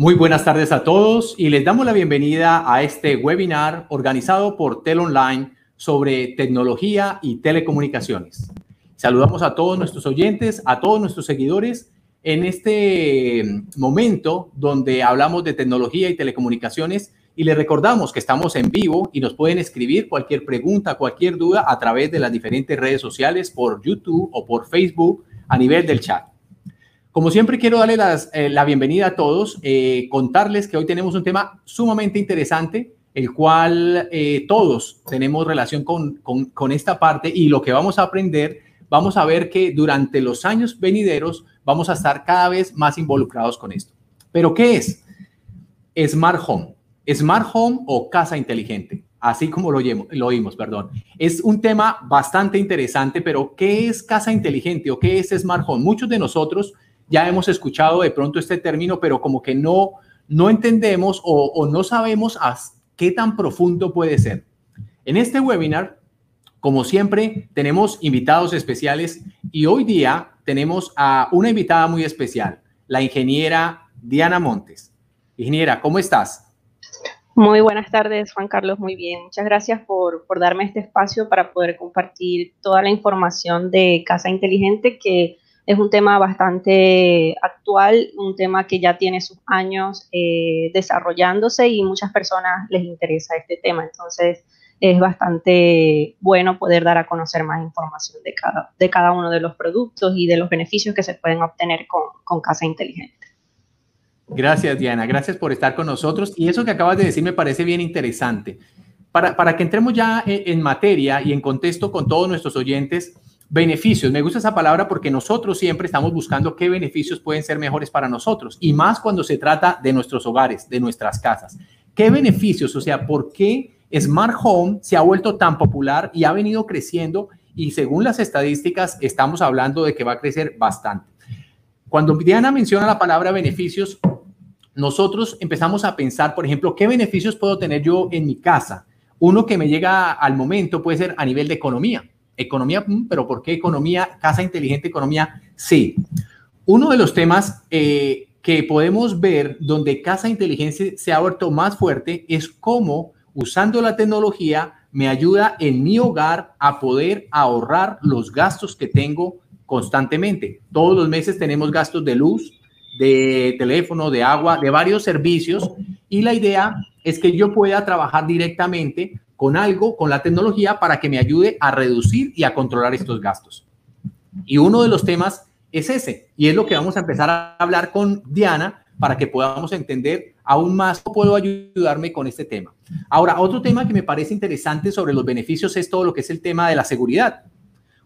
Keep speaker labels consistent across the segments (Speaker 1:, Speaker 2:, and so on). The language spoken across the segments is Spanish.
Speaker 1: Muy buenas tardes a todos y les damos la bienvenida a este webinar organizado por Tel Online sobre tecnología y telecomunicaciones. Saludamos a todos nuestros oyentes, a todos nuestros seguidores en este momento donde hablamos de tecnología y telecomunicaciones y les recordamos que estamos en vivo y nos pueden escribir cualquier pregunta, cualquier duda a través de las diferentes redes sociales por YouTube o por Facebook a nivel del chat. Como siempre, quiero darle eh, la bienvenida a todos, eh, contarles que hoy tenemos un tema sumamente interesante, el cual eh, todos tenemos relación con, con esta parte y lo que vamos a aprender, vamos a ver que durante los años venideros vamos a estar cada vez más involucrados con esto. ¿Pero qué es? Smart Home. Smart Home o casa inteligente, así como lo, lo oímos, perdón. Es un tema bastante interesante, pero ¿qué es casa inteligente o qué es Smart Home? Muchos de nosotros ya hemos escuchado de pronto este término, pero como que no, no entendemos o, no sabemos qué tan profundo puede ser. En este webinar, como siempre, tenemos invitados especiales y hoy día tenemos a una invitada muy especial, la ingeniera Diana Montes. Ingeniera, ¿cómo estás?
Speaker 2: Muy buenas tardes, Juan Carlos. Muy bien. Muchas gracias por, por darme este espacio para poder compartir toda la información de Casa Inteligente que es un tema bastante actual, un tema que ya tiene sus años eh, desarrollándose y muchas personas les interesa este tema. Entonces, es bastante bueno poder dar a conocer más información de cada, de cada uno de los productos y de los beneficios que se pueden obtener con, con Casa Inteligente.
Speaker 1: Gracias, Diana. Gracias por estar con nosotros. Y eso que acabas de decir me parece bien interesante. Para, para que entremos ya en materia y en contexto con todos nuestros oyentes, Beneficios, me gusta esa palabra porque nosotros siempre estamos buscando qué beneficios pueden ser mejores para nosotros y más cuando se trata de nuestros hogares, de nuestras casas. ¿Qué beneficios? O sea, ¿por qué Smart Home se ha vuelto tan popular y ha venido creciendo? Y según las estadísticas, estamos hablando de que va a crecer bastante. Cuando Diana menciona la palabra beneficios, nosotros empezamos a pensar, por ejemplo, ¿qué beneficios puedo tener yo en mi casa? Uno que me llega al momento puede ser a nivel de economía Economía, mm, pero ¿por qué economía? Casa inteligente, economía, sí. Uno de los temas eh, que podemos ver donde Casa Inteligente se ha vuelto más fuerte es cómo usando la tecnología me ayuda en mi hogar a poder ahorrar los gastos que tengo constantemente. Todos los meses tenemos gastos de luz, de teléfono, de agua, de varios servicios y la idea es que yo pueda trabajar directamente con algo, con la tecnología, para que me ayude a reducir y a controlar estos gastos. Y uno de los temas es ese, y es lo que vamos a empezar a hablar con Diana para que podamos entender aún más cómo puedo ayudarme con este tema. Ahora, otro tema que me parece interesante sobre los beneficios es todo lo que es el tema de la seguridad.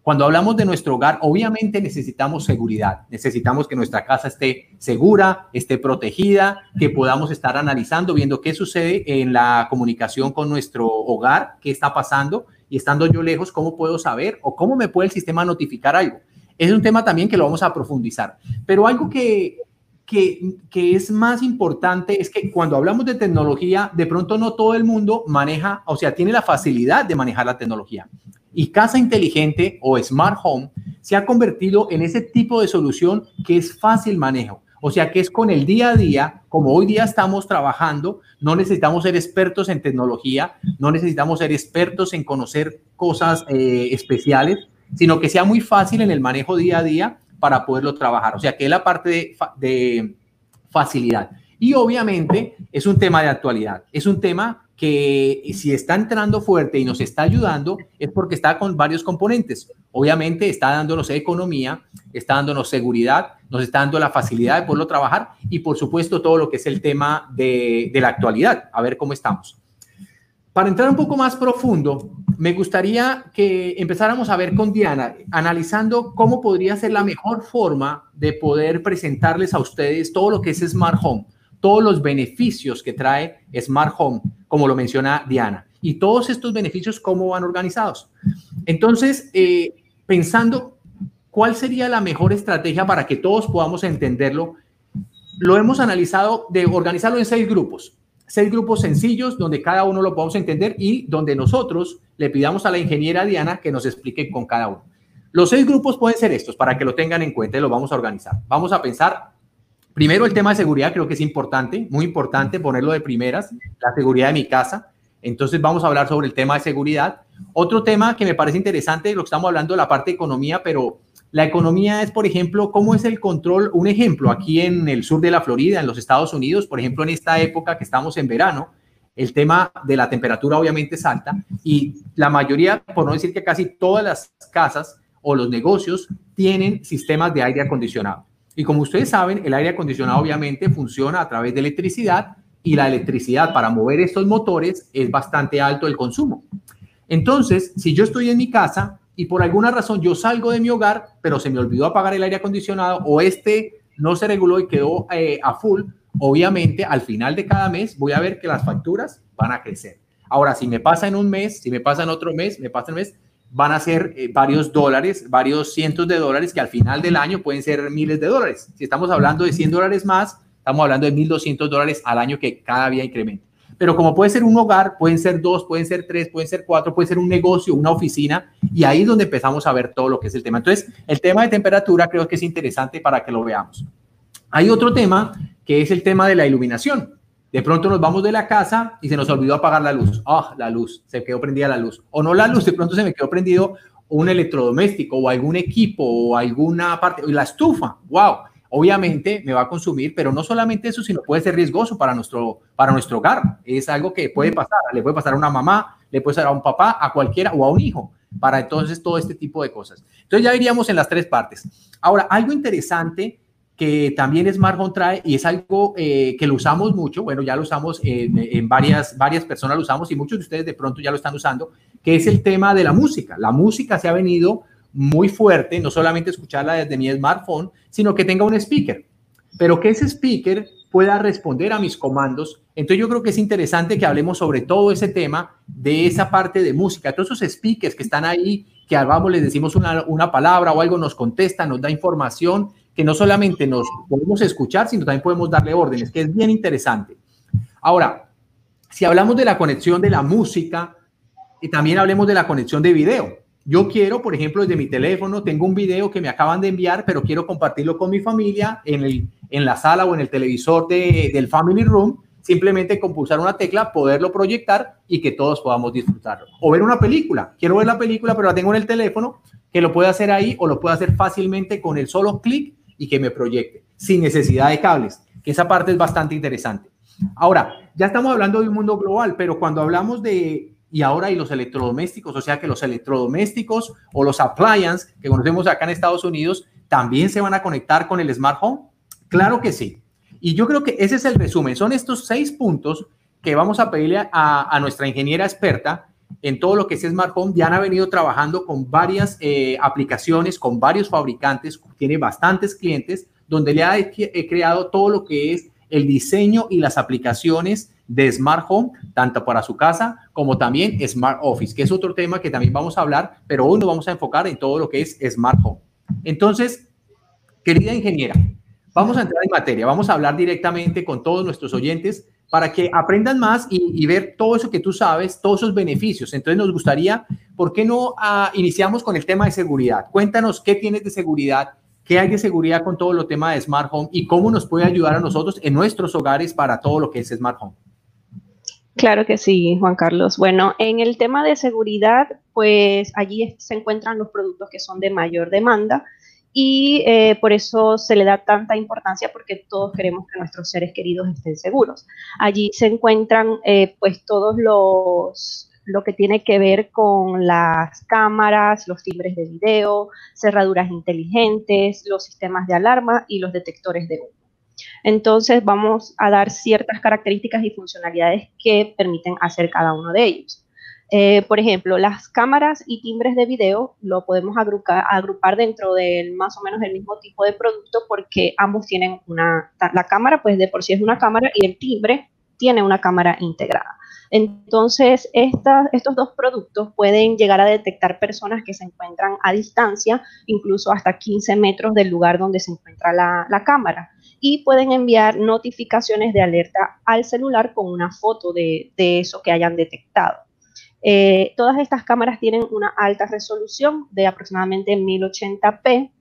Speaker 1: Cuando hablamos de nuestro hogar, obviamente necesitamos seguridad, necesitamos que nuestra casa esté segura, esté protegida, que podamos estar analizando, viendo qué sucede en la comunicación con nuestro hogar, qué está pasando y estando yo lejos, cómo puedo saber o cómo me puede el sistema notificar algo. Es un tema también que lo vamos a profundizar. Pero algo que, que, es más importante es que cuando hablamos de tecnología, de pronto no todo el mundo maneja, o sea, tiene la facilidad de manejar la tecnología. Y casa inteligente o smart home se ha convertido en ese tipo de solución que es fácil manejo. O sea que es con el día a día, como hoy día estamos trabajando, no necesitamos ser expertos en tecnología, no necesitamos ser expertos en conocer cosas eh, especiales, sino que sea muy fácil en el manejo día a día para poderlo trabajar. O sea que es la parte de, facilidad. Y obviamente es un tema de actualidad, es un tema que si está entrando fuerte y nos está ayudando es porque está con varios componentes. Obviamente está dándonos economía, está dándonos seguridad, nos está dando la facilidad de poderlo trabajar y por supuesto todo lo que es el tema de la actualidad, a ver cómo estamos. Para entrar un poco más profundo, me gustaría que empezáramos a ver con Diana, analizando cómo podría ser la mejor forma de poder presentarles a ustedes todo lo que es Smart Home todos los beneficios que trae Smart Home, como lo menciona Diana. Y todos estos beneficios, ¿cómo van organizados? Entonces, eh, pensando cuál sería la mejor estrategia para que todos podamos entenderlo, lo hemos analizado de organizarlo en seis grupos. Seis grupos sencillos donde cada uno lo podamos entender y donde nosotros le pidamos a la ingeniera Diana que nos explique con cada uno. Los seis grupos pueden ser estos para que lo tengan en cuenta y lo vamos a organizar. Vamos a pensar Primero, el tema de seguridad creo que es importante, muy importante ponerlo de primeras, la seguridad de mi casa. Entonces vamos a hablar sobre el tema de seguridad. Otro tema que me parece interesante, lo que estamos hablando de la parte de economía, pero la economía es, por ejemplo, cómo es el control. Un ejemplo, aquí en el sur de la Florida, en los Estados Unidos, por ejemplo, en esta época que estamos en verano, el tema de la temperatura obviamente es alta y la mayoría, por no decir que casi todas las casas o los negocios tienen sistemas de aire acondicionado. Y como ustedes saben, el aire acondicionado obviamente funciona a través de electricidad y la electricidad para mover estos motores es bastante alto el consumo. Entonces, si yo estoy en mi casa y por alguna razón yo salgo de mi hogar, pero se me olvidó apagar el aire acondicionado o este no se reguló y quedó eh, a full, obviamente al final de cada mes voy a ver que las facturas van a crecer. Ahora, si me pasa en un mes, si me pasa en otro mes, me pasa en un mes, van a ser eh, varios dólares, varios cientos de dólares que al final del año pueden ser miles de dólares. Si estamos hablando de 100 dólares más, estamos hablando de 1.200 dólares al año que cada día incrementa. Pero como puede ser un hogar, pueden ser dos, pueden ser tres, pueden ser cuatro, puede ser un negocio, una oficina, y ahí es donde empezamos a ver todo lo que es el tema. Entonces, el tema de temperatura creo que es interesante para que lo veamos. Hay otro tema que es el tema de la iluminación. De pronto nos vamos de la casa y se nos olvidó apagar la luz. Ah, la luz, se quedó prendida la luz. O no la luz, de pronto se me quedó prendido un electrodoméstico o algún equipo o alguna parte, la estufa. Wow, obviamente me va a consumir, pero no solamente eso, sino puede ser riesgoso para nuestro, para nuestro hogar. Es algo que puede pasar, le puede pasar a una mamá, le puede pasar a un papá, a cualquiera o a un hijo, para entonces todo este tipo de cosas. Entonces ya iríamos en las tres partes. Ahora, algo interesante que también Smart Home trae y es algo eh, que lo usamos mucho, bueno, ya lo usamos en, varias, varias personas lo usamos y muchos de ustedes de pronto ya lo están usando, que es el tema de la música. La música se ha venido muy fuerte, no solamente escucharla desde mi smartphone, sino que tenga un speaker, pero que ese speaker pueda responder a mis comandos. Entonces yo creo que es interesante que hablemos sobre todo ese tema de esa parte de música, todos esos speakers que están ahí, que vamos, les decimos una, una palabra o algo, nos contesta, nos da información que no solamente nos podemos escuchar, sino también podemos darle órdenes, que es bien interesante. Ahora, si hablamos de la conexión de la música, y también hablemos de la conexión de video. Yo quiero, por ejemplo, desde mi teléfono, tengo un video que me acaban de enviar, pero quiero compartirlo con mi familia en, el, en la sala o en el televisor de, del Family Room. Simplemente con pulsar una tecla, poderlo proyectar y que todos podamos disfrutarlo. O ver una película. Quiero ver la película, pero la tengo en el teléfono, que lo puedo hacer ahí o lo puedo hacer fácilmente con el solo clic y que me proyecte, sin necesidad de cables, que esa parte es bastante interesante. Ahora, ya estamos hablando de un mundo global, pero cuando hablamos de, y ahora y los electrodomésticos, o sea que los electrodomésticos o los appliances que conocemos acá en Estados Unidos, también se van a conectar con el Smart Home. Claro que sí. Y yo creo que ese es el resumen. Son estos seis puntos que vamos a pedirle a, nuestra ingeniera experta en todo lo que es Smart Home. Ya han venido trabajando con varias eh, aplicaciones, con varios fabricantes, tiene bastantes clientes, donde le ha he creado todo lo que es el diseño y las aplicaciones de Smart Home, tanto para su casa como también Smart Office, que es otro tema que también vamos a hablar, pero hoy nos vamos a enfocar en todo lo que es Smart Home. Entonces, querida ingeniera, vamos a entrar en materia, vamos a hablar directamente con todos nuestros oyentes para que aprendan más y, ver todo eso que tú sabes, todos esos beneficios. Entonces nos gustaría, ¿por qué no ah, iniciamos con el tema de seguridad? Cuéntanos qué tienes de seguridad, qué hay de seguridad con todo lo tema de Smart Home y cómo nos puede ayudar a nosotros en nuestros hogares para todo lo que es Smart Home.
Speaker 2: Claro que sí, Juan Carlos. Bueno, en el tema de seguridad, pues allí se encuentran los productos que son de mayor demanda y eh, por eso se le da tanta importancia porque todos queremos que nuestros seres queridos estén seguros. Allí se encuentran eh, pues todos los lo que tiene que ver con las cámaras, los timbres de video, cerraduras inteligentes, los sistemas de alarma y los detectores de humo. Entonces vamos a dar ciertas características y funcionalidades que permiten hacer cada uno de ellos. Eh, por ejemplo, las cámaras y timbres de video lo podemos agrupar, dentro del más o menos el mismo tipo de producto porque ambos tienen una, la cámara pues de por sí es una cámara y el timbre tiene una cámara integrada. Entonces, estos dos productos pueden llegar a detectar personas que se encuentran a distancia, incluso hasta 15 metros del lugar donde se encuentra la, cámara, y pueden enviar notificaciones de alerta al celular con una foto de eso que hayan detectado. Eh, todas estas cámaras tienen una alta resolución de aproximadamente 1080p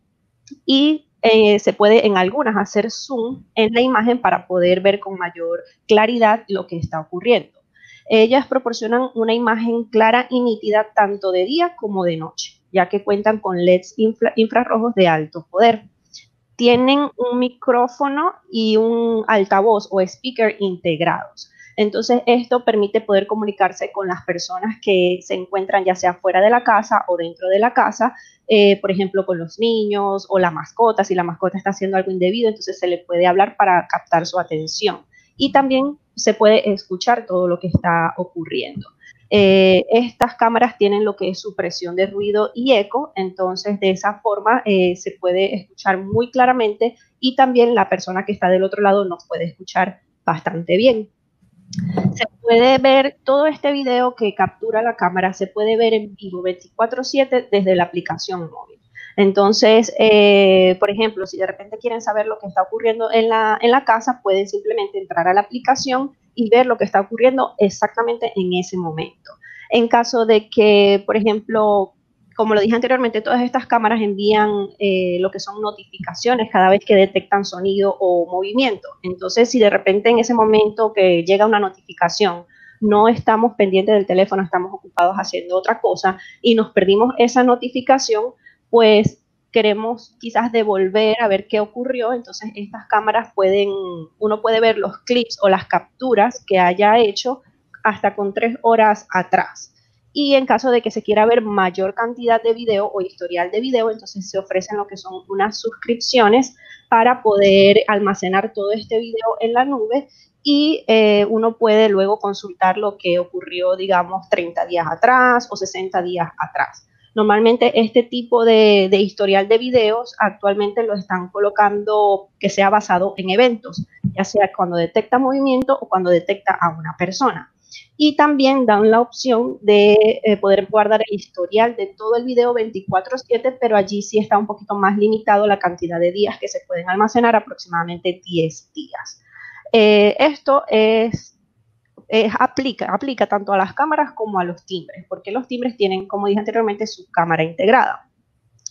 Speaker 2: y eh, se puede en algunas hacer zoom en la imagen para poder ver con mayor claridad lo que está ocurriendo. Ellas proporcionan una imagen clara y nítida tanto de día como de noche, ya que cuentan con LEDs infrarrojos de alto poder. Tienen un micrófono y un altavoz o speaker integrados. Entonces, esto permite poder comunicarse con las personas que se encuentran ya sea fuera de la casa o dentro de la casa, eh, por ejemplo, con los niños o la mascota. Si la mascota está haciendo algo indebido, entonces se le puede hablar para captar su atención. Y también se puede escuchar todo lo que está ocurriendo. Eh, estas cámaras tienen lo que es supresión de ruido y eco, entonces de esa forma eh, se puede escuchar muy claramente y también la persona que está del otro lado nos puede escuchar bastante bien. Se puede ver todo este video que captura la cámara, se puede ver en vivo 24/7 desde la aplicación móvil. Entonces, eh, por ejemplo, si de repente quieren saber lo que está ocurriendo en la, en la casa, pueden simplemente entrar a la aplicación y ver lo que está ocurriendo exactamente en ese momento. En caso de que, por ejemplo, como lo dije anteriormente, todas estas cámaras envían eh, lo que son notificaciones cada vez que detectan sonido o movimiento. Entonces, si de repente en ese momento que llega una notificación, no estamos pendientes del teléfono, estamos ocupados haciendo otra cosa y nos perdimos esa notificación, pues queremos quizás devolver a ver qué ocurrió. Entonces, estas cámaras pueden, uno puede ver los clips o las capturas que haya hecho hasta con tres horas atrás. Y en caso de que se quiera ver mayor cantidad de video o historial de video, entonces se ofrecen lo que son unas suscripciones para poder almacenar todo este video en la nube y eh, uno puede luego consultar lo que ocurrió, digamos, 30 días atrás o 60 días atrás. Normalmente este tipo de, historial de videos actualmente lo están colocando que sea basado en eventos, ya sea cuando detecta movimiento o cuando detecta a una persona y también dan la opción de eh, poder guardar el historial de todo el video 24/7, pero allí sí está un poquito más limitado la cantidad de días que se pueden almacenar, aproximadamente 10 días. Eh, esto es, aplica, aplica tanto a las cámaras como a los timbres, porque los timbres tienen, como dije anteriormente, su cámara integrada.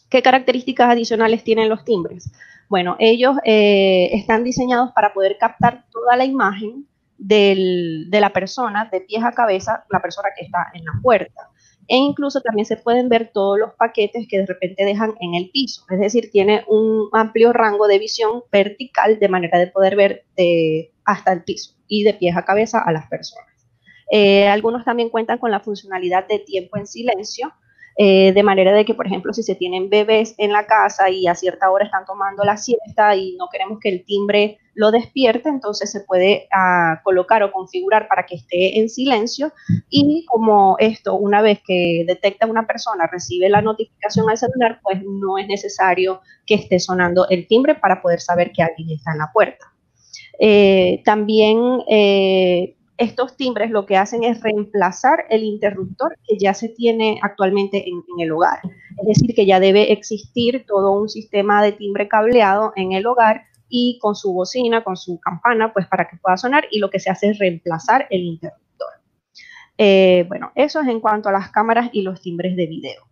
Speaker 2: ¿Qué características adicionales tienen los timbres? Bueno, ellos eh, están diseñados para poder captar toda la imagen de la persona, de pies a cabeza, la persona que está en la puerta. E incluso también se pueden ver todos los paquetes que de repente dejan en el piso. Es decir, tiene un amplio rango de visión vertical de manera de poder ver hasta el piso y de pies a cabeza a las personas. Eh, algunos también cuentan con la funcionalidad de tiempo en silencio, eh, de manera de que, por ejemplo, si se tienen bebés en la casa y a cierta hora están tomando la siesta y no queremos que el timbre lo despierte, entonces se puede ah, colocar o configurar para que esté en silencio y como esto, una vez que detecta una persona, recibe la notificación al celular, pues no es necesario que esté sonando el timbre para poder saber que alguien está en la puerta. Eh, también eh, estos timbres lo que hacen es reemplazar el interruptor que ya se tiene actualmente en, el hogar. Es decir, que ya debe existir todo un sistema de timbre cableado en el hogar y con su bocina, con su campana, pues para que pueda sonar y lo que se hace es reemplazar el interruptor. Eh, bueno, eso es en cuanto a las cámaras y los timbres de video.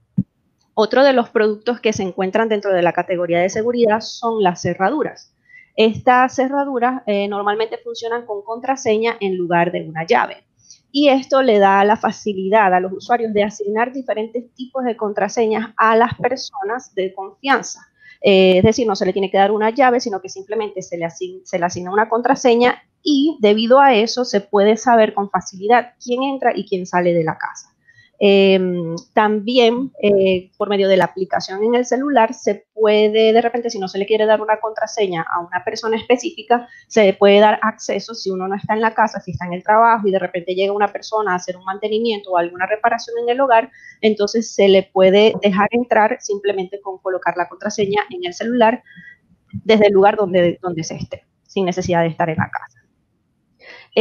Speaker 2: Otro de los productos que se encuentran dentro de la categoría de seguridad son las cerraduras. Estas cerraduras eh, normalmente funcionan con contraseña en lugar de una llave. Y esto le da la facilidad a los usuarios de asignar diferentes tipos de contraseñas a las personas de confianza. Eh, es decir, no se le tiene que dar una llave, sino que simplemente se le, se le asigna una contraseña y debido a eso se puede saber con facilidad quién entra y quién sale de la casa. Em, también eh, por medio de la aplicación en el celular se puede, de repente, si no se le quiere dar una contraseña a una persona específica, se puede dar acceso si uno no está en la casa, si está en el trabajo y de repente llega una persona a hacer un mantenimiento o alguna reparación en el hogar, entonces se le puede dejar entrar simplemente con colocar la contraseña en el celular desde el lugar donde, donde se esté, sin necesidad de estar en la casa.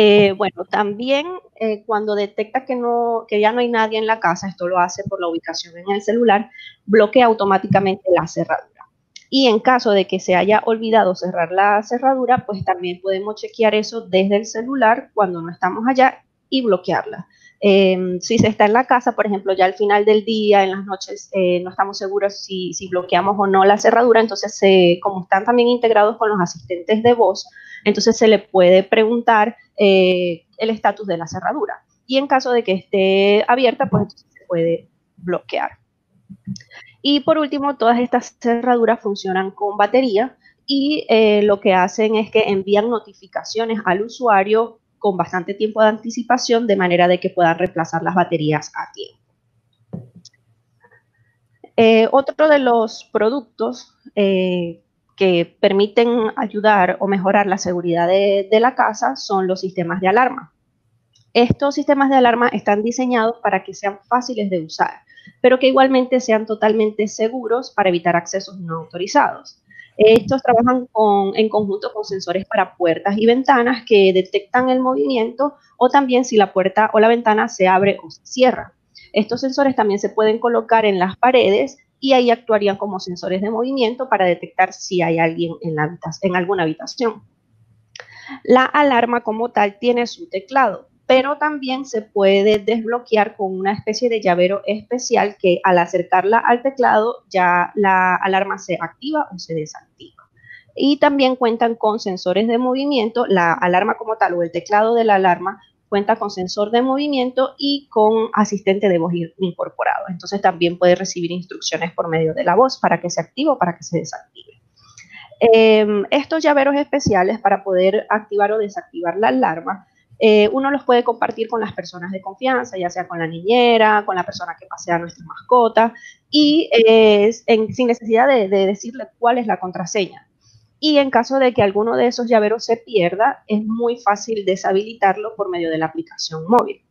Speaker 2: Eh, bueno, también eh, cuando detecta que, no, que ya no hay nadie en la casa, esto lo hace por la ubicación en el celular, bloquea automáticamente la cerradura. Y en caso de que se haya olvidado cerrar la cerradura, pues también podemos chequear eso desde el celular cuando no estamos allá y bloquearla. Em, si se está en la casa, por ejemplo, ya al final del día, en las noches, eh, no estamos seguros si, bloqueamos o no la cerradura, entonces como están también integrados con los asistentes de voz, entonces se le puede preguntar eh, el estatus de la cerradura. Y en caso de que esté abierta, pues entonces se puede bloquear. Y por último, todas estas cerraduras funcionan con batería y eh, lo que hacen es que envían notificaciones al usuario con bastante tiempo de anticipación de manera de que puedan reemplazar las baterías a tiempo. Eh, otro de los productos eh, que permiten ayudar o mejorar la seguridad de, la casa son los sistemas de alarma. Estos sistemas de alarma están diseñados para que sean fáciles de usar, pero que igualmente sean totalmente seguros para evitar accesos no autorizados. Estos trabajan en conjunto con sensores para puertas y ventanas que detectan el movimiento o también si la puerta o la ventana se abre o se cierra. Estos sensores también se pueden colocar en las paredes y ahí actuarían como sensores de movimiento para detectar si hay alguien en, alguna habitación. La alarma como tal tiene su teclado pero también se puede desbloquear con una especie de llavero especial que al acercarla al teclado ya la alarma se activa o se desactiva. Y también cuentan con sensores de movimiento, la alarma como tal o el teclado de la alarma cuenta con sensor de movimiento y con asistente de voz incorporado. Entonces también puede recibir instrucciones por medio de la voz para que se active o para que se desactive. Em, estos llaveros especiales para poder activar o desactivar la alarma eh, uno los puede compartir con las personas de confianza, ya sea con la niñera, con la persona que pasea nuestra mascota, y eh, sin necesidad de, decirle cuál es la contraseña. Y en caso de que alguno de esos llaveros se pierda, es muy fácil deshabilitarlo por medio de la aplicación móvil.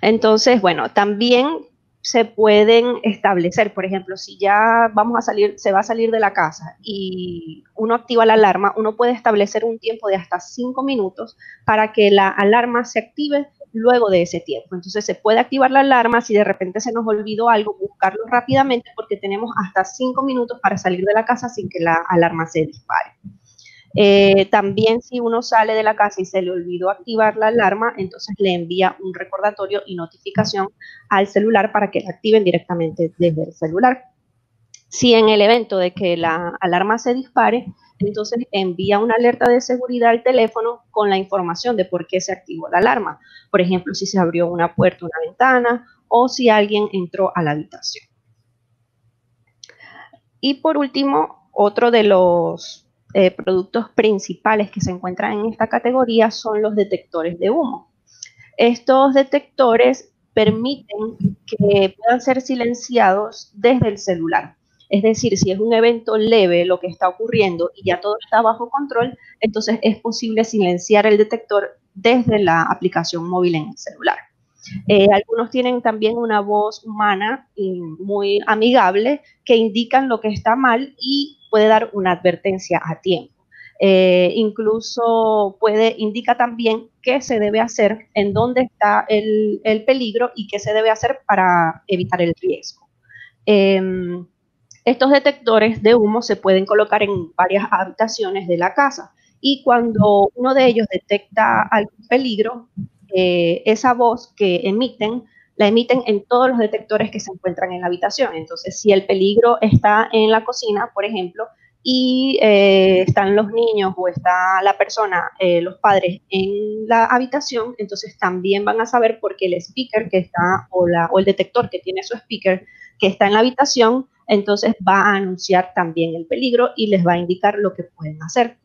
Speaker 2: Entonces, bueno, también se pueden establecer, por ejemplo, si ya vamos a salir, se va a salir de la casa y uno activa la alarma, uno puede establecer un tiempo de hasta cinco minutos para que la alarma se active luego de ese tiempo. Entonces se puede activar la alarma si de repente se nos olvidó algo, buscarlo rápidamente porque tenemos hasta cinco minutos para salir de la casa sin que la alarma se dispare. Eh, también si uno sale de la casa y se le olvidó activar la alarma, entonces le envía un recordatorio y notificación al celular para que la activen directamente desde el celular. Si en el evento de que la alarma se dispare, entonces envía una alerta de seguridad al teléfono con la información de por qué se activó la alarma. Por ejemplo, si se abrió una puerta una ventana o si alguien entró a la habitación. Y por último, otro de los eh, productos principales que se encuentran en esta categoría son los detectores de humo. Estos detectores permiten que puedan ser silenciados desde el celular. Es decir, si es un evento leve lo que está ocurriendo y ya todo está bajo control, entonces es posible silenciar el detector desde la aplicación móvil en el celular. Eh, algunos tienen también una voz humana muy amigable que indican lo que está mal y puede dar una advertencia a tiempo. Eh, incluso puede, indica también qué se debe hacer, en dónde está el, peligro y qué se debe hacer para evitar el riesgo. Em, estos detectores de humo se pueden colocar en varias habitaciones de la casa y cuando uno de ellos detecta algún peligro, eh, esa voz que emiten la emiten en todos los detectores que se encuentran en la habitación. Entonces, si el peligro está en la cocina, por ejemplo, y eh, están los niños o está la persona, eh, los padres en la habitación, entonces también van a saber porque el speaker que está o, la, o el detector que tiene su speaker que está en la habitación, entonces va a anunciar también el peligro y les va a indicar lo que pueden hacer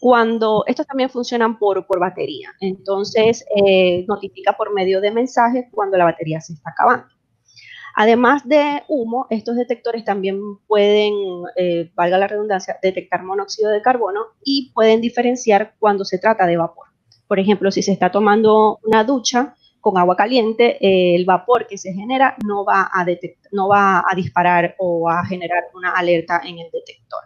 Speaker 2: cuando estos también funcionan por, por batería. Entonces, eh, notifica por medio de mensajes cuando la batería se está acabando. Además de humo, estos detectores también pueden, eh, valga la redundancia, detectar monóxido de carbono y pueden diferenciar cuando se trata de vapor. Por ejemplo, si se está tomando una ducha con agua caliente, eh, el vapor que se genera no va, a no va a disparar o a generar una alerta en el detector.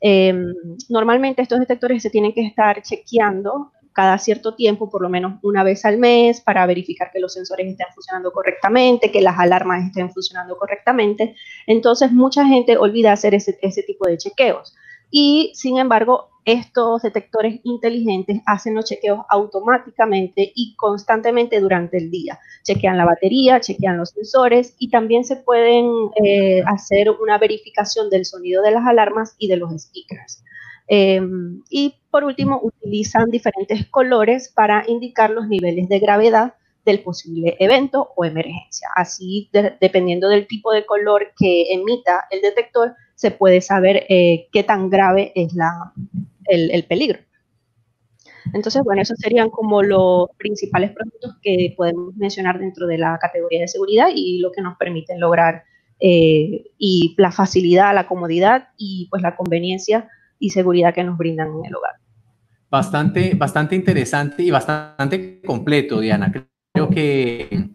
Speaker 2: Em, normalmente estos detectores se tienen que estar chequeando cada cierto tiempo, por lo menos una vez al mes, para verificar que los sensores estén funcionando correctamente, que las alarmas estén funcionando correctamente. Entonces, mucha gente olvida hacer ese, ese tipo de chequeos. Y sin embargo estos detectores inteligentes hacen los chequeos automáticamente y constantemente durante el día. Chequean la batería, chequean los sensores y también se pueden eh, hacer una verificación del sonido de las alarmas y de los speakers. Em, y por último, utilizan diferentes colores para indicar los niveles de gravedad del posible evento o emergencia. Así, dependiendo del tipo de color que emita el detector, se puede saber eh, qué tan grave es la, el, peligro. Entonces, bueno, esos serían como los principales productos que podemos mencionar dentro de la categoría de seguridad y lo que nos permiten lograr eh, y la facilidad, la comodidad y pues la conveniencia y seguridad que nos brindan en el hogar.
Speaker 1: Bastante, bastante interesante y bastante completo, Diana. Creo que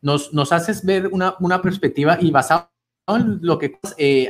Speaker 1: nos, nos haces ver una, una perspectiva y basado en lo que eh,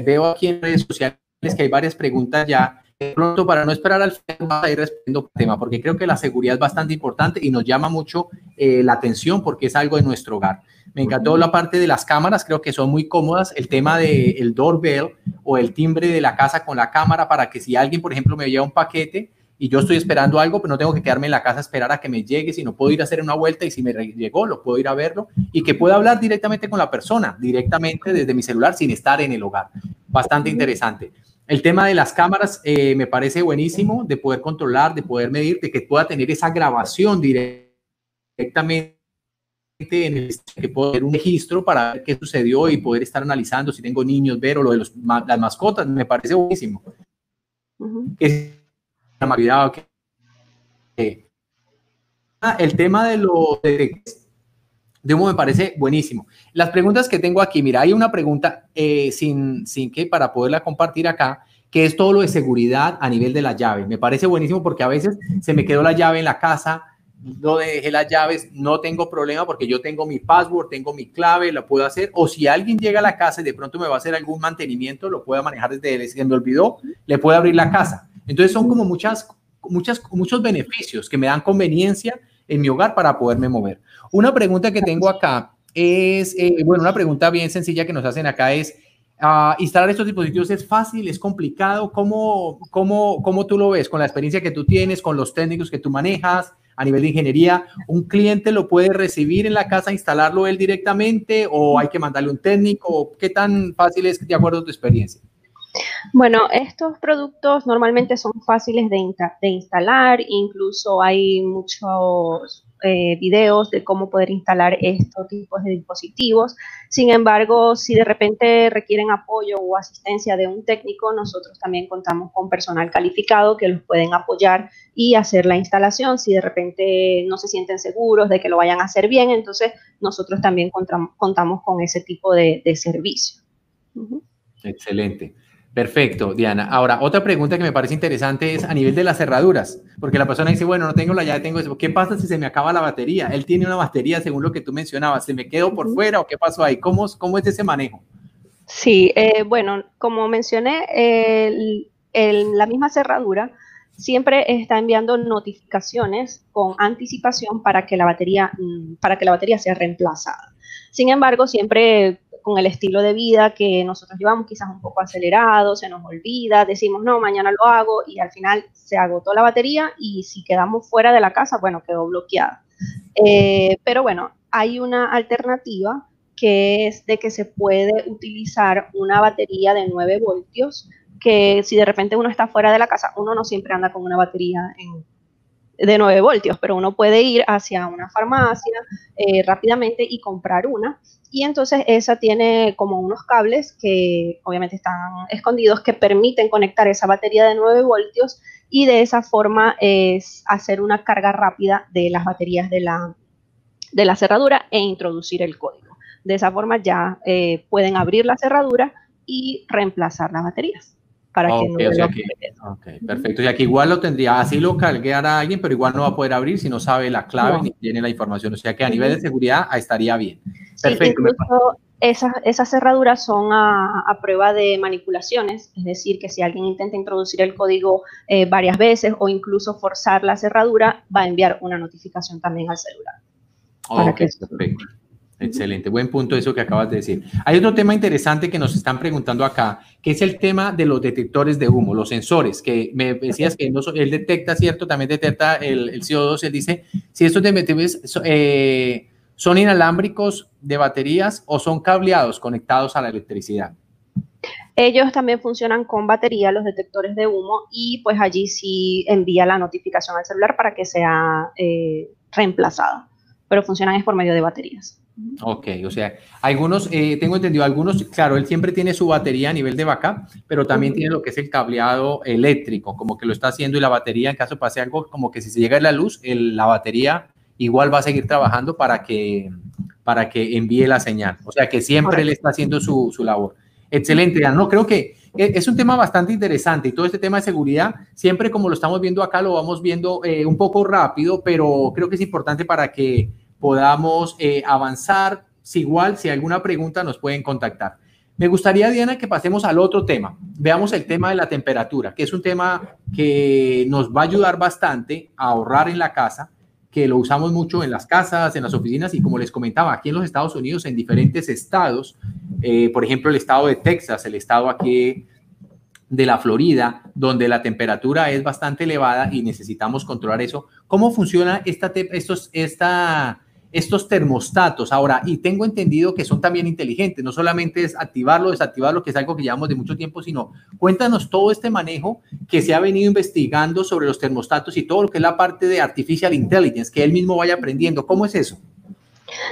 Speaker 1: veo aquí en redes sociales, que hay varias preguntas ya pronto para no esperar al final a ir respondiendo tema, porque creo que la seguridad es bastante importante y nos llama mucho eh, la atención porque es algo de nuestro hogar. Me encantó la parte de las cámaras, creo que son muy cómodas. El tema del el doorbell o el timbre de la casa con la cámara para que si alguien, por ejemplo, me lleva un paquete y yo estoy esperando algo, pero no tengo que quedarme en la casa a esperar a que me llegue, sino puedo ir a hacer una vuelta y si me llegó, lo puedo ir a verlo y que pueda hablar directamente con la persona, directamente desde mi celular sin estar en el hogar. Bastante interesante. El tema de las cámaras eh, me parece buenísimo, de poder controlar, de poder medir, de que pueda tener esa grabación directamente en el que puedo tener un registro para ver qué sucedió y poder estar analizando si tengo niños, ver o lo de los, las mascotas, me parece buenísimo. El tema de los de me parece buenísimo. Las preguntas que tengo aquí, mira, hay una pregunta eh, sin, sin que para poderla compartir acá, que es todo lo de seguridad a nivel de la llave. Me parece buenísimo porque a veces se me quedó la llave en la casa, no dejé las llaves, no tengo problema porque yo tengo mi password, tengo mi clave, lo puedo hacer. O si alguien llega a la casa y de pronto me va a hacer algún mantenimiento, lo puedo manejar desde él. Si me olvidó, le puedo abrir la casa. Entonces son como muchas, muchas, muchos beneficios que me dan conveniencia en mi hogar para poderme mover. Una pregunta que tengo acá es, eh, bueno, una pregunta bien sencilla que nos hacen acá es, uh, ¿instalar estos dispositivos es fácil, es complicado? ¿Cómo, cómo, ¿Cómo tú lo ves con la experiencia que tú tienes, con los técnicos que tú manejas a nivel de ingeniería? ¿Un cliente lo puede recibir en la casa, instalarlo él directamente o hay que mandarle un técnico? ¿Qué tan fácil es de acuerdo a tu experiencia?
Speaker 2: Bueno, estos productos normalmente son fáciles de, de instalar, incluso hay muchos eh, videos de cómo poder instalar estos tipos de dispositivos. Sin embargo, si de repente requieren apoyo o asistencia de un técnico, nosotros también contamos con personal calificado que los pueden apoyar y hacer la instalación. Si de repente no se sienten seguros de que lo vayan a hacer bien, entonces nosotros también contamos, con ese tipo de, servicio.
Speaker 1: Excelente. Perfecto, Diana. Ahora, otra pregunta que me parece interesante es a nivel de las cerraduras, porque la persona dice, bueno, no tengo la llave, tengo eso. ¿Qué pasa si se me acaba la batería? Él tiene una batería, según lo que tú mencionabas. ¿Se me quedó por fuera o qué pasó ahí? ¿Cómo, cómo es ese manejo?
Speaker 2: Sí, eh, bueno, como mencioné, la misma cerradura siempre está enviando notificaciones con anticipación para que la batería, mm, para que la batería sea reemplazada. Sin embargo, siempre con el estilo de vida que nosotros llevamos, quizás un poco acelerado, se nos olvida, decimos, no, mañana lo hago y al final se agotó la batería y si quedamos fuera de la casa, bueno, quedó bloqueada. Eh, pero bueno, hay una alternativa que es de que se puede utilizar una batería de 9 voltios, que si de repente uno está fuera de la casa, uno no siempre anda con una batería de 9 voltios, pero uno puede ir hacia una farmacia eh, rápidamente y comprar una y entonces esa tiene como unos cables que obviamente están escondidos que permiten conectar esa batería de 9 voltios y de esa forma es hacer una carga rápida de las baterías de la, de la cerradura e introducir el código. De esa forma ya eh, pueden abrir la cerradura y reemplazar las baterías para que no
Speaker 1: o perfecto. Y aquí igual lo tendría, así lo cargueara alguien, pero igual no va a poder abrir si no sabe la clave ni tiene la información. O sea que a nivel de seguridad estaría bien.
Speaker 2: Perfecto. incluso esas, esas, cerraduras son a, prueba de manipulaciones, es decir, que si alguien intenta introducir el código eh, varias veces o incluso forzar la cerradura, va a enviar una notificación también al celular.
Speaker 1: perfecto. Excelente, buen punto eso que acabas de decir. Hay otro tema interesante que nos están preguntando acá, que es el tema de los detectores de humo, los sensores, que me decías que él detecta, ¿cierto? También detecta el, CO2, él dice, si estos detectores eh, son inalámbricos de baterías o son cableados conectados a la electricidad.
Speaker 2: Ellos también funcionan con batería, los detectores de humo, y pues allí sí envía la notificación al celular para que sea eh, reemplazada, pero funcionan es por medio de baterías.
Speaker 1: Ok, o sea, algunos, eh, tengo entendido, algunos, claro, él siempre tiene su batería a nivel de backup, pero también tiene lo que es el cableado eléctrico, como que lo está haciendo y la batería, en caso pase algo, como que si se llega la luz, la batería igual va a seguir trabajando para que, para que envíe la señal. O sea, que siempre él está haciendo su, su labor. Excelente, no creo que e, es un tema bastante interesante y todo este tema de seguridad, siempre como lo estamos viendo acá, lo vamos viendo eh, un poco rápido, pero creo que es importante para que podamos eh, avanzar. Si igual, si hay alguna pregunta, nos pueden contactar. Me gustaría, Diana, que pasemos al otro tema. Veamos el tema de la temperatura, que es un tema que nos va a ayudar bastante a ahorrar en la casa, que lo usamos mucho en las casas, en las oficinas y como les comentaba, aquí en los Estados Unidos, en diferentes estados, eh, por ejemplo, el estado de Texas, el estado aquí de la Florida, donde la temperatura es bastante elevada y necesitamos controlar eso. ¿Cómo funciona esta, estos, esta, estos termostatos. Ahora, y tengo entendido que son también inteligentes, no solamente es activarlo, desactivarlo, que es algo que llevamos de mucho tiempo, sino cuéntanos todo este manejo que se ha venido investigando sobre los termostatos y todo lo que es la parte de artificial intelligence, que él mismo vaya aprendiendo. ¿Cómo es eso?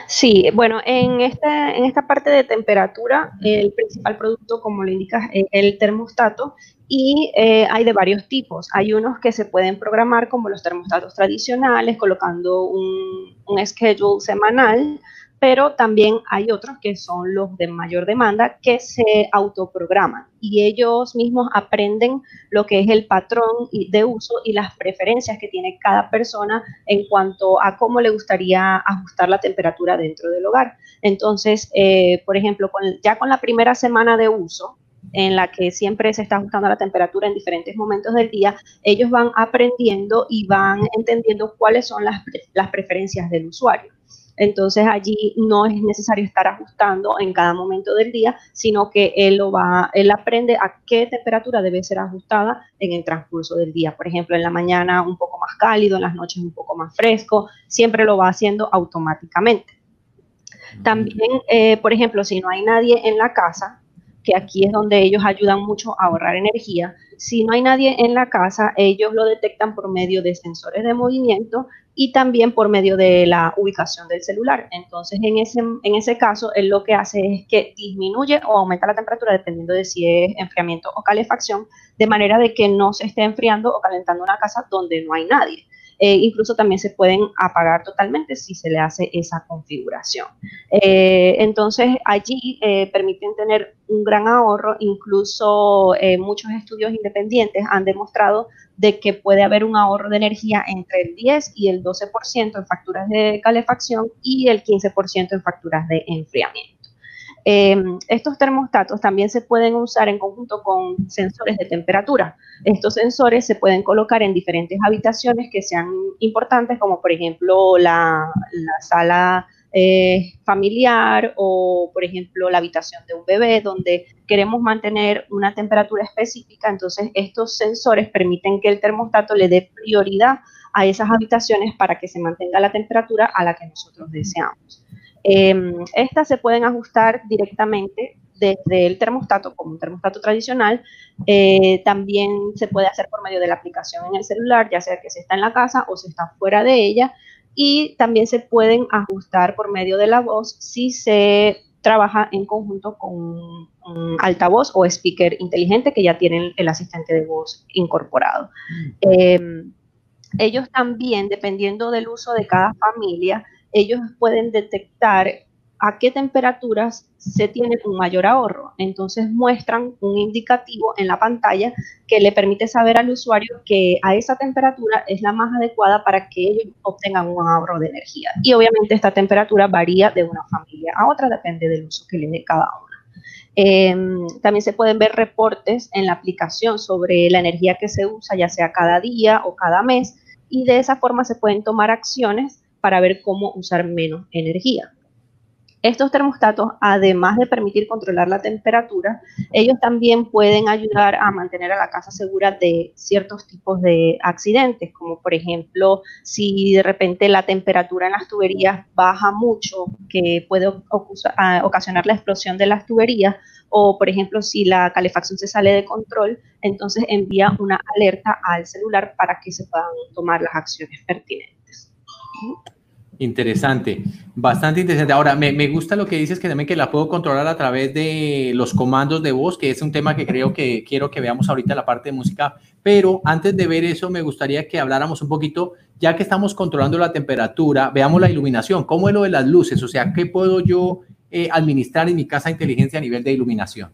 Speaker 2: Sí, bueno, en esta, en esta parte de temperatura, el principal producto, como le indicas, es el termostato y eh, hay de varios tipos. Hay unos que se pueden programar como los termostatos tradicionales, colocando un, un schedule semanal pero también hay otros que son los de mayor demanda que se autoprograman y ellos mismos aprenden lo que es el patrón de uso y las preferencias que tiene cada persona en cuanto a cómo le gustaría ajustar la temperatura dentro del hogar. Entonces, eh, por ejemplo, ya con la primera semana de uso, en la que siempre se está ajustando la temperatura en diferentes momentos del día, ellos van aprendiendo y van entendiendo cuáles son las preferencias del usuario. Entonces allí no es necesario estar ajustando en cada momento del día, sino que él lo va, él aprende a qué temperatura debe ser ajustada en el transcurso del día. Por ejemplo, en la mañana un poco más cálido, en las noches un poco más fresco, siempre lo va haciendo automáticamente. También, eh, por ejemplo, si no hay nadie en la casa, que aquí es donde ellos ayudan mucho a ahorrar energía. Si no hay nadie en la casa, ellos lo detectan por medio de sensores de movimiento y también por medio de la ubicación del celular. Entonces, en ese, en ese caso, él lo que hace es que disminuye o aumenta la temperatura dependiendo de si es enfriamiento o calefacción, de manera de que no se esté enfriando o calentando una casa donde no hay nadie. Eh, incluso también se pueden apagar totalmente si se le hace esa configuración. Eh, entonces, allí eh, permiten tener un gran ahorro, incluso muchos estudios independientes han demostrado de que puede haber un ahorro de energía entre el 10 y el 12% en facturas de calefacción y el 15% en facturas de enfriamiento. Em, estos termostatos también se pueden usar en conjunto con sensores de temperatura. Estos sensores se pueden colocar en diferentes habitaciones que sean importantes, como por ejemplo la, sala eh, familiar o por ejemplo la habitación de un bebé, donde queremos mantener una temperatura específica. Entonces estos sensores permiten que el termostato le dé prioridad a esas habitaciones para que se mantenga la temperatura a la que nosotros deseamos. Em, estas se pueden ajustar directamente desde el termostato, como un termostato tradicional. Eh, también se puede hacer por medio de la aplicación en el celular, ya sea que se está en la casa o se está fuera de ella. Y también se pueden ajustar por medio de la voz si se trabaja en conjunto con un altavoz o speaker inteligente que ya tienen el asistente de voz incorporado. Em, ellos también, dependiendo del uso de cada familia, ellos pueden detectar a qué temperaturas se tiene un mayor ahorro. Entonces muestran un indicativo en la pantalla que le permite saber al usuario que a esa temperatura es la más adecuada para que ellos obtengan un ahorro de energía. Y obviamente esta temperatura varía de una familia a otra, depende del uso que le dé cada una. Em, también se pueden ver reportes en la aplicación sobre la energía que se usa, ya sea cada día o cada mes, y de esa forma se pueden tomar acciones para ver cómo usar menos energía. estos termostatos, además de permitir controlar la temperatura, ellos también pueden ayudar a mantener a la casa segura de ciertos tipos de accidentes, como por ejemplo, si de repente la temperatura en las tuberías baja mucho, que puede ocasionar la explosión de las tuberías, o por ejemplo, si la calefacción se sale de control, entonces envía una alerta al celular para que se puedan tomar las acciones pertinentes.
Speaker 1: Interesante, bastante interesante. Ahora, me, me, gusta lo que dices que también que la puedo controlar a través de los comandos de voz, que es un tema que creo que quiero que veamos ahorita la parte de música. Pero antes de ver eso, me gustaría que habláramos un poquito, ya que estamos controlando la temperatura, veamos la iluminación, cómo es lo de las luces, o sea, qué puedo yo eh, administrar en mi casa inteligencia a nivel de iluminación.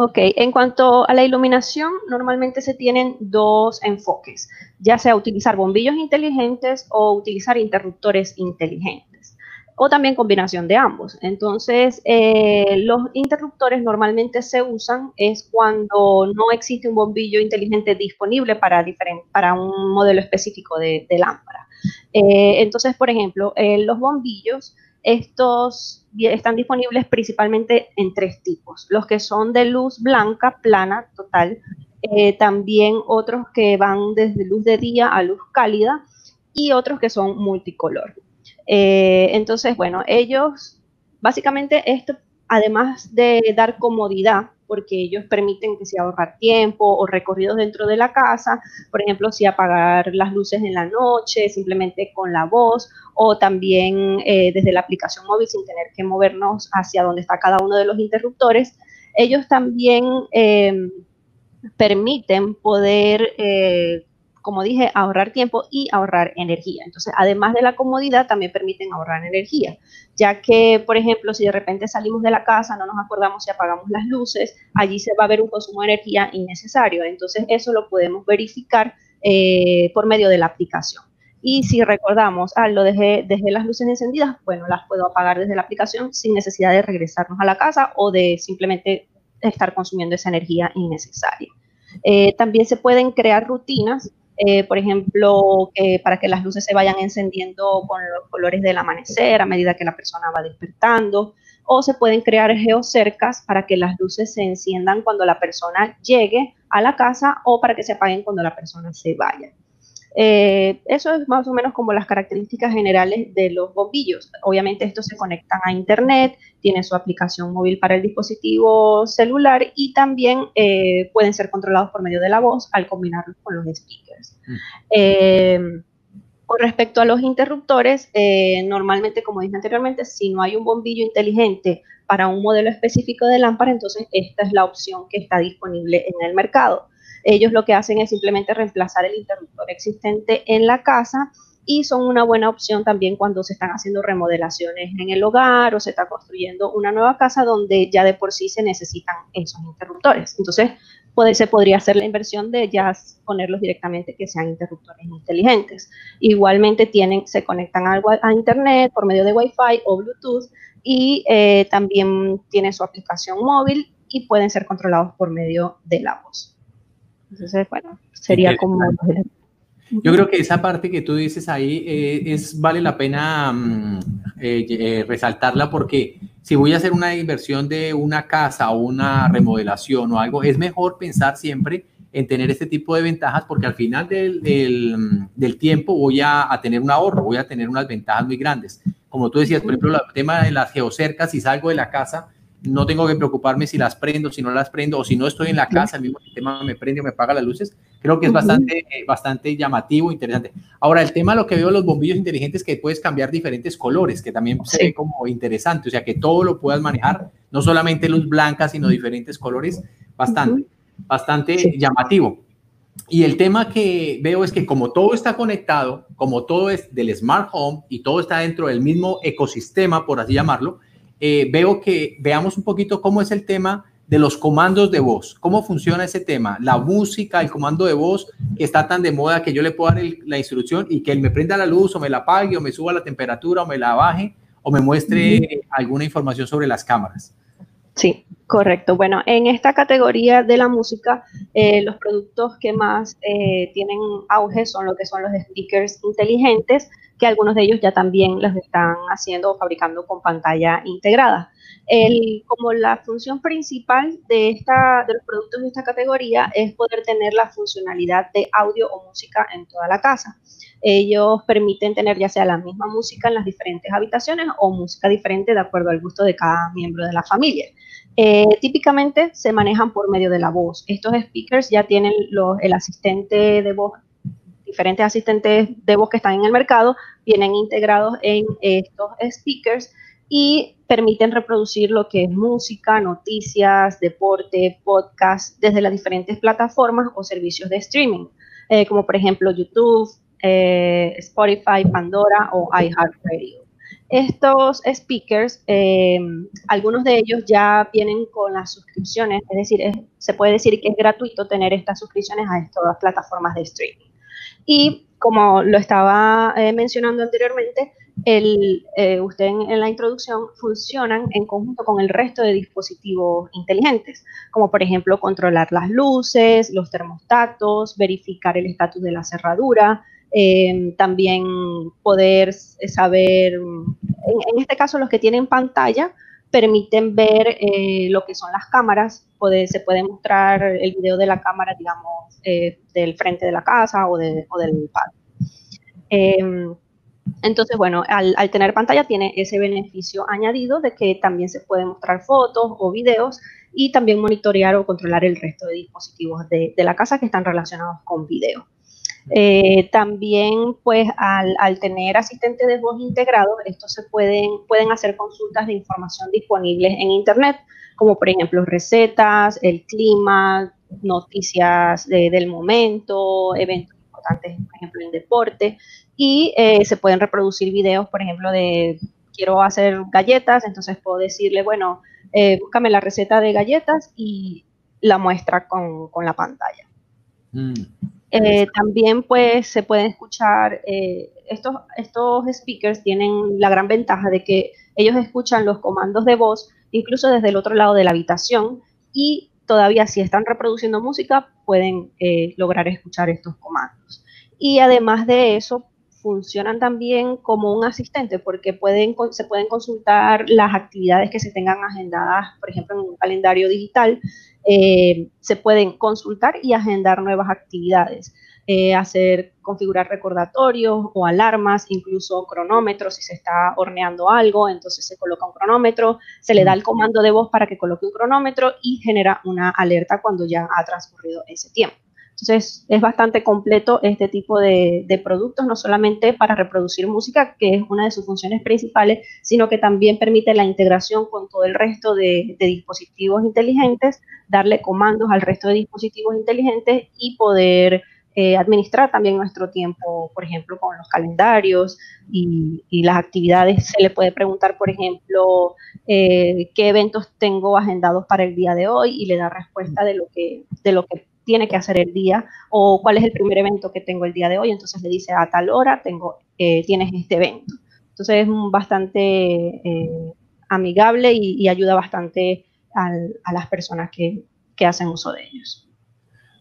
Speaker 2: Ok, en cuanto a la iluminación, normalmente se tienen dos enfoques, ya sea utilizar bombillos inteligentes o utilizar interruptores inteligentes, o también combinación de ambos. Entonces, eh, los interruptores normalmente se usan es cuando no existe un bombillo inteligente disponible para, para un modelo específico de, lámpara. Eh, entonces, por ejemplo, los bombillos estos están disponibles principalmente en tres tipos, los que son de luz blanca, plana, total, eh, también otros que van desde luz de día a luz cálida y otros que son multicolor. Eh, entonces, bueno, ellos, básicamente esto, además de dar comodidad, porque ellos permiten que se ahorrar tiempo o recorridos dentro de la casa, por ejemplo, si apagar las luces en la noche simplemente con la voz o también eh, desde la aplicación móvil sin tener que movernos hacia donde está cada uno de los interruptores. Ellos también eh, permiten poder eh, como dije, ahorrar tiempo y ahorrar energía. Entonces, además de la comodidad, también permiten ahorrar energía, ya que, por ejemplo, si de repente salimos de la casa, no nos acordamos si apagamos las luces, allí se va a ver un consumo de energía innecesario. Entonces, eso lo podemos verificar eh, por medio de la aplicación. Y si recordamos, ah, lo dejé, dejé las luces encendidas, bueno, las puedo apagar desde la aplicación sin necesidad de regresarnos a la casa o de simplemente estar consumiendo esa energía innecesaria. Eh, también se pueden crear rutinas eh, por ejemplo, para que las luces se vayan encendiendo con los colores del amanecer a medida que la persona va despertando, o se pueden crear geocercas para que las luces se enciendan cuando la persona llegue a la casa o para que se apaguen cuando la persona se vaya. Eh, eso es más o menos como las características generales de los bombillos. Obviamente estos se conectan a internet, tienen su aplicación móvil para el dispositivo celular y también eh, pueden ser controlados por medio de la voz al combinarlos con los speakers. Mm. Eh, con respecto a los interruptores, normalmente, como dije anteriormente, si no hay un bombillo inteligente para un modelo específico de lámpara, entonces esta es la opción que está disponible en el mercado. Ellos lo que hacen es simplemente reemplazar el interruptor existente en la casa y son una buena opción también cuando se están haciendo remodelaciones en el hogar o se está construyendo una nueva casa donde ya de por sí se necesitan esos interruptores. Entonces, puede, se podría hacer la inversión de ya ponerlos directamente que sean interruptores inteligentes. Igualmente tienen, se conectan a, internet por medio de Wi-Fi o Bluetooth y eh, también tienen su aplicación móvil y pueden ser controlados por medio de la voz. Entonces, bueno, sería como...
Speaker 1: Yo creo que esa parte que tú dices ahí eh, es, vale la pena mm, eh, eh, resaltarla porque si voy a hacer una inversión de una casa o una remodelación o algo, es mejor pensar siempre en tener este tipo de ventajas porque al final del, del, tiempo voy a, a, tener un ahorro, voy a tener unas ventajas muy grandes. Como tú decías, por ejemplo, el tema de las geocercas, si salgo de la casa, no tengo que preocuparme si las prendo, si no las prendo, o si no estoy en la casa, el mismo sistema me prende o me apaga las luces. Creo que es bastante, eh, bastante llamativo, interesante. Ahora, el tema, lo que veo los bombillos inteligentes, que puedes cambiar diferentes colores, que también se ve como interesante, o sea, que todo lo puedas manejar, no solamente luz blanca, sino diferentes colores, bastante, bastante llamativo. Y el tema que veo es que como todo está conectado, como todo es del smart home y todo está dentro del mismo ecosistema, por así llamarlo, eh, veo que veamos un poquito cómo es el tema de los comandos de voz, cómo funciona ese tema, la música, el comando de voz que está tan de moda que yo le puedo dar la instrucción y que él me prenda la luz o me la apague o me suba la temperatura o me la baje o me muestre alguna información sobre las cámaras.
Speaker 2: Sí, correcto. Bueno, en esta categoría de la música, eh, los productos que más eh, tienen auge son lo que son los speakers inteligentes, que algunos de ellos ya también los están haciendo o fabricando con pantalla integrada. El, como la función principal de, esta, de los productos de esta categoría es poder tener la funcionalidad de audio o música en toda la casa. Ellos permiten tener ya sea la misma música en las diferentes habitaciones o música diferente de acuerdo al gusto de cada miembro de la familia. Eh, típicamente se manejan por medio de la voz. Estos speakers ya tienen los, el asistente de voz, diferentes asistentes de voz que están en el mercado, vienen integrados en estos speakers y permiten reproducir lo que es música, noticias, deporte, podcast desde las diferentes plataformas o servicios de streaming, eh, como por ejemplo YouTube, eh, Spotify, Pandora o iHeartRadio. Estos speakers, eh, algunos de ellos ya vienen con las suscripciones, es decir, se puede decir que es gratuito tener estas suscripciones a estas plataformas de streaming. Y como lo estaba mencionando anteriormente, el, eh, usted en, la introducción funcionan en conjunto con el resto de dispositivos inteligentes, como por ejemplo controlar las luces, los termostatos, verificar el estatus de la cerradura, eh, también poder saber, en, este caso los que tienen pantalla, permiten ver eh, lo que son las cámaras, se puede mostrar el video de la cámara, digamos, del frente de la casa o, del patio. Entonces, bueno, al, tener pantalla tiene ese beneficio añadido de que también se pueden mostrar fotos o videos y también monitorear o controlar el resto de dispositivos de, la casa que están relacionados con video. Eh, también, pues, al, tener asistentes de voz integrados, estos se pueden, pueden hacer consultas de información disponibles en Internet, como por ejemplo recetas, el clima, noticias del momento, eventos importantes, por ejemplo, en deporte, y eh, se pueden reproducir videos, por ejemplo, de quiero hacer galletas, entonces puedo decirle, bueno, eh, búscame la receta de galletas y la muestra con, la pantalla. Eh, también pues se pueden escuchar, estos, estos speakers tienen la gran ventaja de que ellos escuchan los comandos de voz incluso desde el otro lado de la habitación y todavía si están reproduciendo música pueden lograr escuchar estos comandos. Y además de eso, funcionan también como un asistente porque pueden, se pueden consultar las actividades que se tengan agendadas, por ejemplo, en un calendario digital, eh, se pueden consultar y agendar nuevas actividades, eh, hacer, configurar recordatorios o alarmas, incluso cronómetros, si se está horneando algo, entonces se coloca un cronómetro, se le da el comando de voz para que coloque un cronómetro y genera una alerta cuando ya ha transcurrido ese tiempo. Entonces, es bastante completo este tipo de, productos, no solamente para reproducir música, que es una de sus funciones principales, sino que también permite la integración con todo el resto de, dispositivos inteligentes, darle comandos al resto de dispositivos inteligentes y poder eh, administrar también nuestro tiempo, por ejemplo, con los calendarios y, las actividades. Se le puede preguntar, por ejemplo, eh, qué eventos tengo agendados para el día de hoy y le da respuesta de lo que, de lo que tiene que hacer el día o cuál es el primer evento que tengo el día de hoy. Entonces le dice a tal hora tengo, eh, tienes este evento. Entonces es bastante eh, amigable y, ayuda bastante a las personas que, que hacen uso de ellos.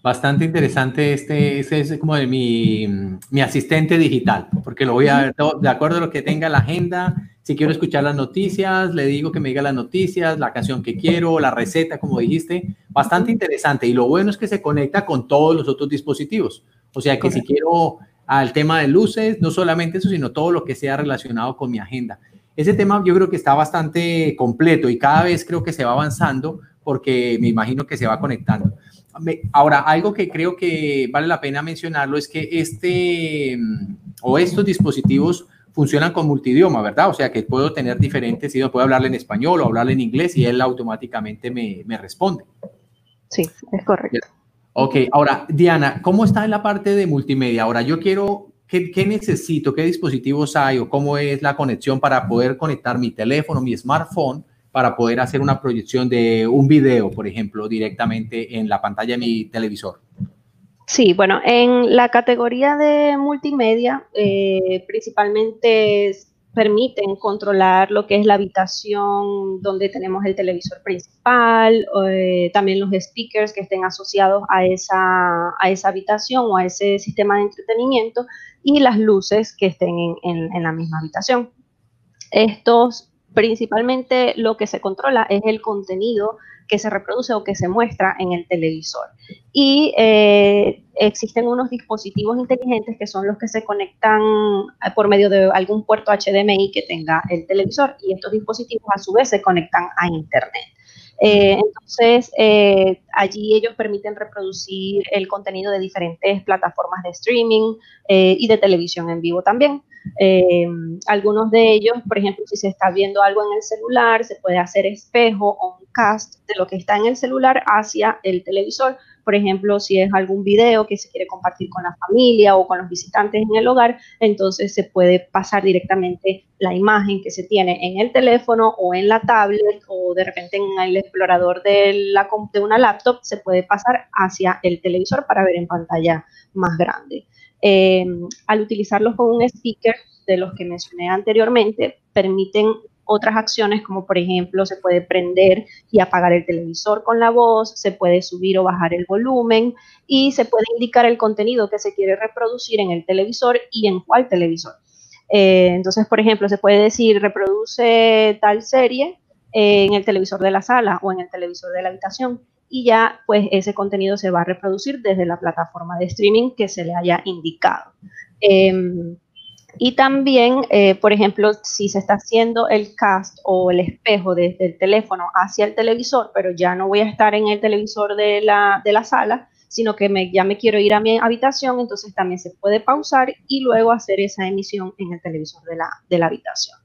Speaker 1: Bastante interesante este, este es como de mi, mi, asistente digital, porque lo voy a ver de acuerdo a lo que tenga la agenda. Si quiero escuchar las noticias, le digo que me diga las noticias, la canción que quiero, la receta, como dijiste. Bastante interesante. Y lo bueno es que se conecta con todos los otros dispositivos. O sea que si quiero al tema de luces, no solamente eso, sino todo lo que sea relacionado con mi agenda. Ese tema yo creo que está bastante completo y cada vez creo que se va avanzando porque me imagino que se va conectando. Ahora, algo que creo que vale la pena mencionarlo es que este mm, o estos dispositivos funcionan con multidioma, ¿verdad? O sea que puedo tener diferentes, no puedo hablarle en español o hablarle en inglés y él automáticamente me, me responde.
Speaker 2: Sí, es correcto.
Speaker 1: Ok, ahora, Diana, ¿cómo está en la parte de multimedia? Ahora, yo quiero, ¿qué, ¿qué, necesito? ¿Qué dispositivos hay o cómo es la conexión para poder conectar mi teléfono, mi smartphone para poder hacer una proyección de un video, por ejemplo, directamente en la pantalla de mi televisor?
Speaker 2: Sí, bueno, en la categoría de multimedia, eh, principalmente permiten controlar lo que es la habitación donde tenemos el televisor principal, eh, también los speakers que estén asociados a esa, a esa habitación o a ese sistema de entretenimiento y las luces que estén en, en la misma habitación. Estos principalmente lo que se controla es el contenido que se reproduce o que se muestra en el televisor. Y eh, existen unos dispositivos inteligentes que son los que se conectan eh, por medio de algún puerto HDMI que tenga el televisor y estos dispositivos a su vez se conectan a Internet. Eh, entonces, allí ellos permiten reproducir el contenido de diferentes plataformas de streaming y de televisión en vivo también. Eh, algunos de ellos, por ejemplo, si se está viendo algo en el celular, se puede hacer espejo o un cast de lo que está en el celular hacia el televisor. Por ejemplo, si es algún video que se quiere compartir con la familia o con los visitantes en el hogar, entonces se puede pasar directamente la imagen que se tiene en el teléfono o en la tablet o de repente en el explorador de, la, de una laptop, se puede pasar hacia el televisor para ver en pantalla más grande. Eh, al utilizarlos con un speaker de los que mencioné anteriormente, permiten otras acciones como por ejemplo se puede prender y apagar el televisor con la voz, se puede subir o bajar el volumen y se puede indicar el contenido que se quiere reproducir en el televisor y en cuál televisor. Eh, entonces, por ejemplo, se puede decir reproduce tal serie en el televisor de la sala o en el televisor de la habitación y ya pues ese contenido se va a reproducir desde la plataforma de streaming que se le haya indicado. Em, y también, eh, por ejemplo, si se está haciendo el cast o el espejo desde el teléfono hacia el televisor, pero ya no voy a estar en el televisor de la, sala, sino que me, ya me quiero ir a mi habitación, entonces también se puede pausar y luego hacer esa emisión en el televisor de la, habitación.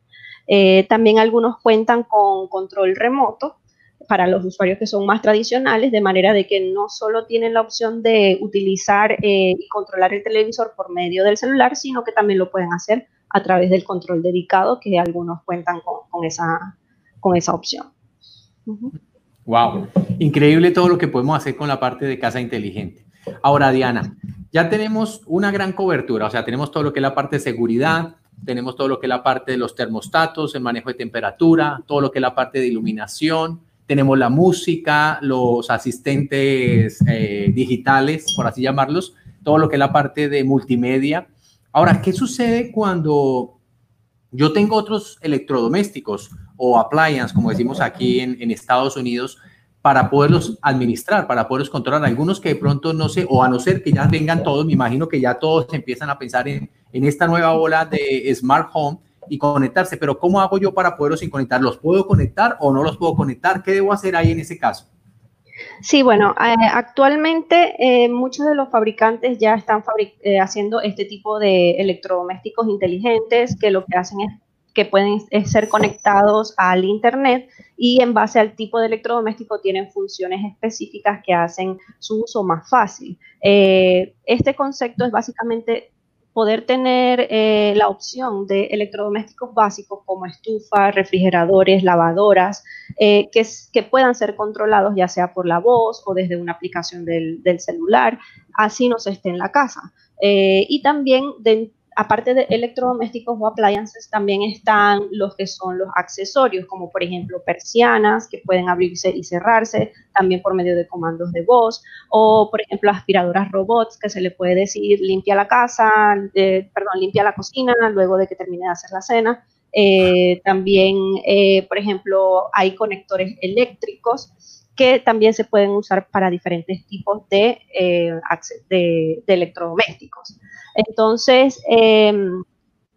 Speaker 2: Eh, también algunos cuentan con control remoto, para los usuarios que son más tradicionales, de manera de que no solo tienen la opción de utilizar eh, y controlar el televisor por medio del celular, sino que también lo pueden hacer a través del control dedicado, que algunos cuentan con, esa, con esa opción.
Speaker 1: Wow, increíble todo lo que podemos hacer con la parte de casa inteligente. Ahora, Diana, ya tenemos una gran cobertura, o sea, tenemos todo lo que es la parte de seguridad, tenemos todo lo que es la parte de los termostatos, el manejo de temperatura, todo lo que es la parte de iluminación, tenemos la música, los asistentes eh, digitales, por así llamarlos, todo lo que es la parte de multimedia. Ahora, ¿qué sucede cuando yo tengo otros electrodomésticos o appliances, como decimos aquí en, Estados Unidos, para poderlos administrar, para poderlos controlar? Algunos que de pronto no sé, o a no ser que ya vengan todos, me imagino que ya todos empiezan a pensar en, en esta nueva ola de smart home y conectarse, pero ¿cómo hago yo para poderlos conectar? ¿Los puedo conectar o no los puedo conectar? ¿Qué debo hacer ahí en ese caso?
Speaker 2: Sí, bueno, eh, actualmente eh, muchos de los fabricantes ya están eh, haciendo este tipo de electrodomésticos inteligentes que lo que hacen es que pueden ser conectados al Internet y en base al tipo de electrodoméstico tienen funciones específicas que hacen su uso más fácil. este concepto es básicamente poder tener eh, la opción de electrodomésticos básicos como estufas, refrigeradores, lavadoras, eh, que, que, puedan ser controlados ya sea por la voz o desde una aplicación del, celular, así no se esté en la casa. Eh, y también de, aparte de electrodomésticos o appliances, también están los que son los accesorios, como por ejemplo persianas que pueden abrirse y cerrarse también por medio de comandos de voz, o por ejemplo aspiradoras robots que se le puede decir limpia la casa, eh, perdón, limpia la cocina luego de que termine de hacer la cena. Eh, también, eh, por ejemplo, hay conectores eléctricos que también se pueden usar para diferentes tipos de, de electrodomésticos. Entonces, em,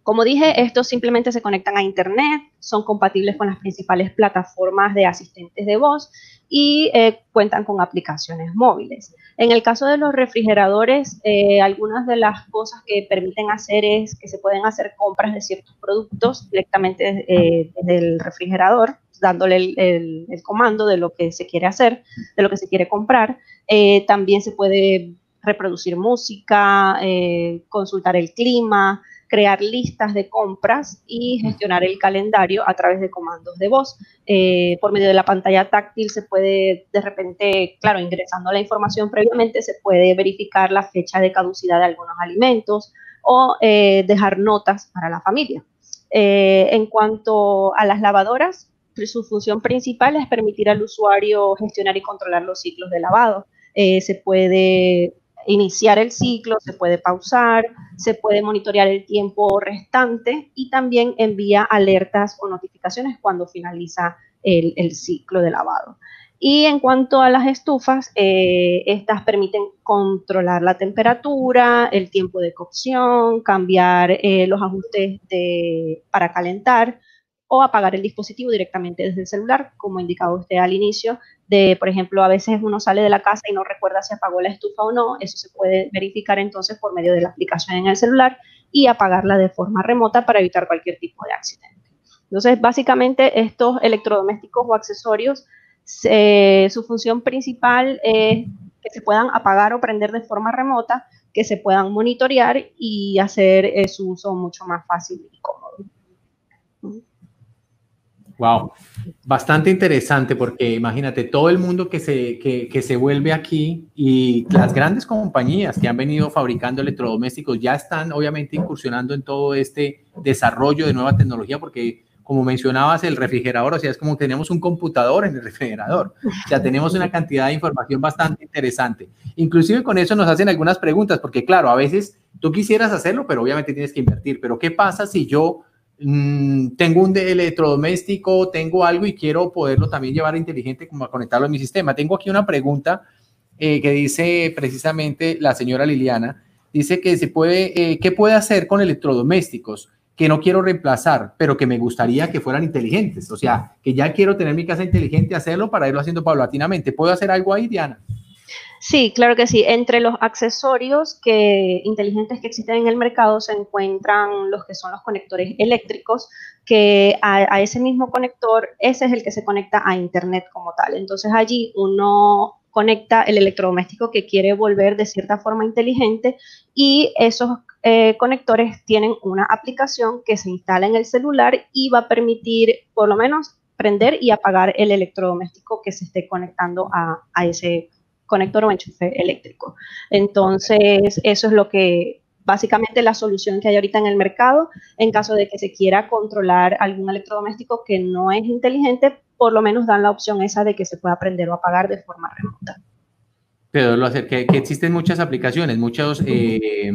Speaker 2: como dije, estos simplemente se conectan a Internet, son compatibles con las principales plataformas de asistentes de voz y eh, cuentan con aplicaciones móviles. En el caso de los refrigeradores, eh, algunas de las cosas que permiten hacer es que se pueden hacer compras de ciertos productos directamente eh, desde el refrigerador, dándole el, comando de lo que se quiere hacer, de lo que se quiere comprar. también se puede reproducir música, eh, consultar el clima, crear listas de compras y gestionar el calendario a través de comandos de voz. Eh, por medio de la pantalla táctil se puede, de repente, claro, ingresando la información previamente, se puede verificar la fecha de caducidad de algunos alimentos o eh, dejar notas para la familia. Eh, en cuanto a las lavadoras, su función principal es permitir al usuario gestionar y controlar los ciclos de lavado. se puede iniciar el ciclo, se puede pausar, se puede monitorear el tiempo restante y también envía alertas o notificaciones cuando finaliza el, ciclo de lavado. Y en cuanto a las estufas, eh, estas permiten controlar la temperatura, el tiempo de cocción, cambiar eh, los ajustes para calentar o apagar el dispositivo directamente desde el celular, como indicaba usted al inicio, de, por ejemplo, a veces uno sale de la casa y no recuerda si apagó la estufa o no, eso se puede verificar entonces por medio de la aplicación en el celular y apagarla de forma remota para evitar cualquier tipo de accidente. Entonces, básicamente estos electrodomésticos o accesorios, su función principal es que se puedan apagar o prender de forma remota, que se puedan monitorear y hacer eh, su uso mucho más fácil y cómodo.
Speaker 1: Wow, bastante interesante porque imagínate todo el mundo que se, que, se vuelve aquí y las grandes compañías que han venido fabricando electrodomésticos ya están obviamente incursionando en todo este desarrollo de nueva tecnología porque como mencionabas, el refrigerador, o sea, es como tenemos un computador en el refrigerador, o sea, tenemos una cantidad de información bastante interesante. Inclusive con eso nos hacen algunas preguntas, porque claro, a veces tú quisieras hacerlo, pero obviamente tienes que invertir, pero ¿qué pasa si yo Mm, tengo un electrodoméstico, tengo algo y quiero poderlo también llevar inteligente como a conectarlo a mi sistema. Tengo aquí una pregunta eh, que dice precisamente la señora Liliana, dice que se puede, eh, ¿qué puede hacer con electrodomésticos que no quiero reemplazar, pero que me gustaría que fueran inteligentes? O sea, que ya quiero tener mi casa inteligente, hacerlo para irlo haciendo paulatinamente. ¿Puedo hacer algo ahí, Diana?
Speaker 2: Sí, claro que sí. Entre los accesorios que, inteligentes que existen en el mercado se encuentran los que son los conectores eléctricos, que a, ese mismo conector, ese es el que se conecta a Internet como tal. Entonces allí uno conecta el electrodoméstico que quiere volver de cierta forma inteligente y esos eh, conectores tienen una aplicación que se instala en el celular y va a permitir por lo menos prender y apagar el electrodoméstico que se esté conectando a, a ese conector o enchufe eléctrico. Entonces, eso es lo que básicamente la solución que hay ahorita en el mercado en caso de que se quiera controlar algún electrodoméstico que no es inteligente, por lo menos dan la opción esa de que se pueda prender o apagar de forma remota.
Speaker 1: Pero lo hacer, que, existen muchas aplicaciones, muchos eh,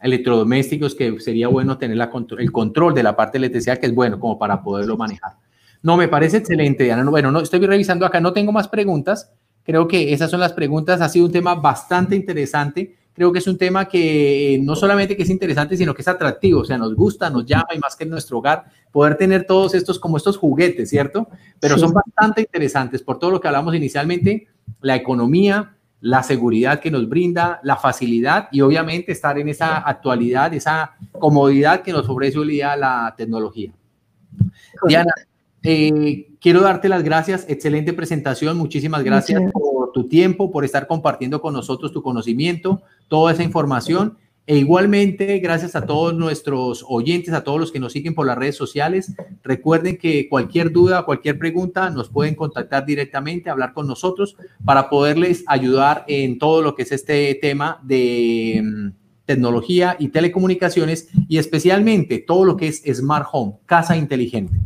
Speaker 1: electrodomésticos que sería bueno tener la, el control de la parte electricidad, que es bueno como para poderlo manejar. No, me parece excelente, Ana. Bueno, no, estoy revisando acá, no tengo más preguntas. Creo que esas son las preguntas. Ha sido un tema bastante interesante. Creo que es un tema que no solamente que es interesante, sino que es atractivo. O sea, nos gusta, nos llama y más que en nuestro hogar, poder tener todos estos como estos juguetes, ¿cierto? Pero son bastante interesantes por todo lo que hablamos inicialmente, la economía, la seguridad que nos brinda, la facilidad y obviamente estar en esa actualidad, esa comodidad que nos ofrece hoy día la tecnología. Diana, eh, quiero darte las gracias, excelente presentación, muchísimas gracias por tu tiempo, por estar compartiendo con nosotros tu conocimiento, toda esa información. E igualmente, gracias a todos nuestros oyentes, a todos los que nos siguen por las redes sociales. Recuerden que cualquier duda, cualquier pregunta, nos pueden contactar directamente, hablar con nosotros para poderles ayudar en todo lo que es este tema de mm, tecnología y telecomunicaciones y especialmente todo lo que es Smart Home, casa inteligente.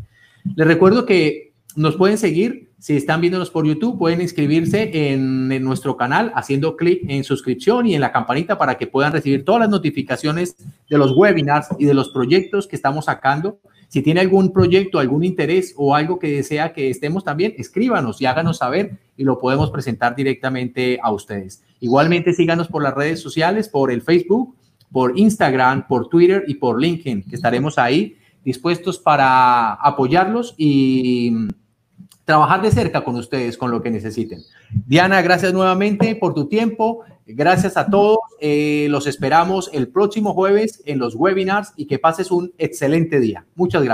Speaker 1: Les recuerdo que nos pueden seguir. Si están viéndonos por YouTube, pueden inscribirse en, nuestro canal haciendo clic en suscripción y en la campanita para que puedan recibir todas las notificaciones de los webinars y de los proyectos que estamos sacando. Si tiene algún proyecto, algún interés o algo que desea que estemos también, escríbanos y háganos saber y lo podemos presentar directamente a ustedes. Igualmente, síganos por las redes sociales, por el Facebook, por Instagram, por Twitter y por LinkedIn, que estaremos ahí dispuestos para apoyarlos y trabajar de cerca con ustedes con lo que necesiten. Diana, gracias nuevamente por tu tiempo. Gracias a todos. Eh, los esperamos el próximo jueves en los webinars y que pases un excelente día. Muchas gracias.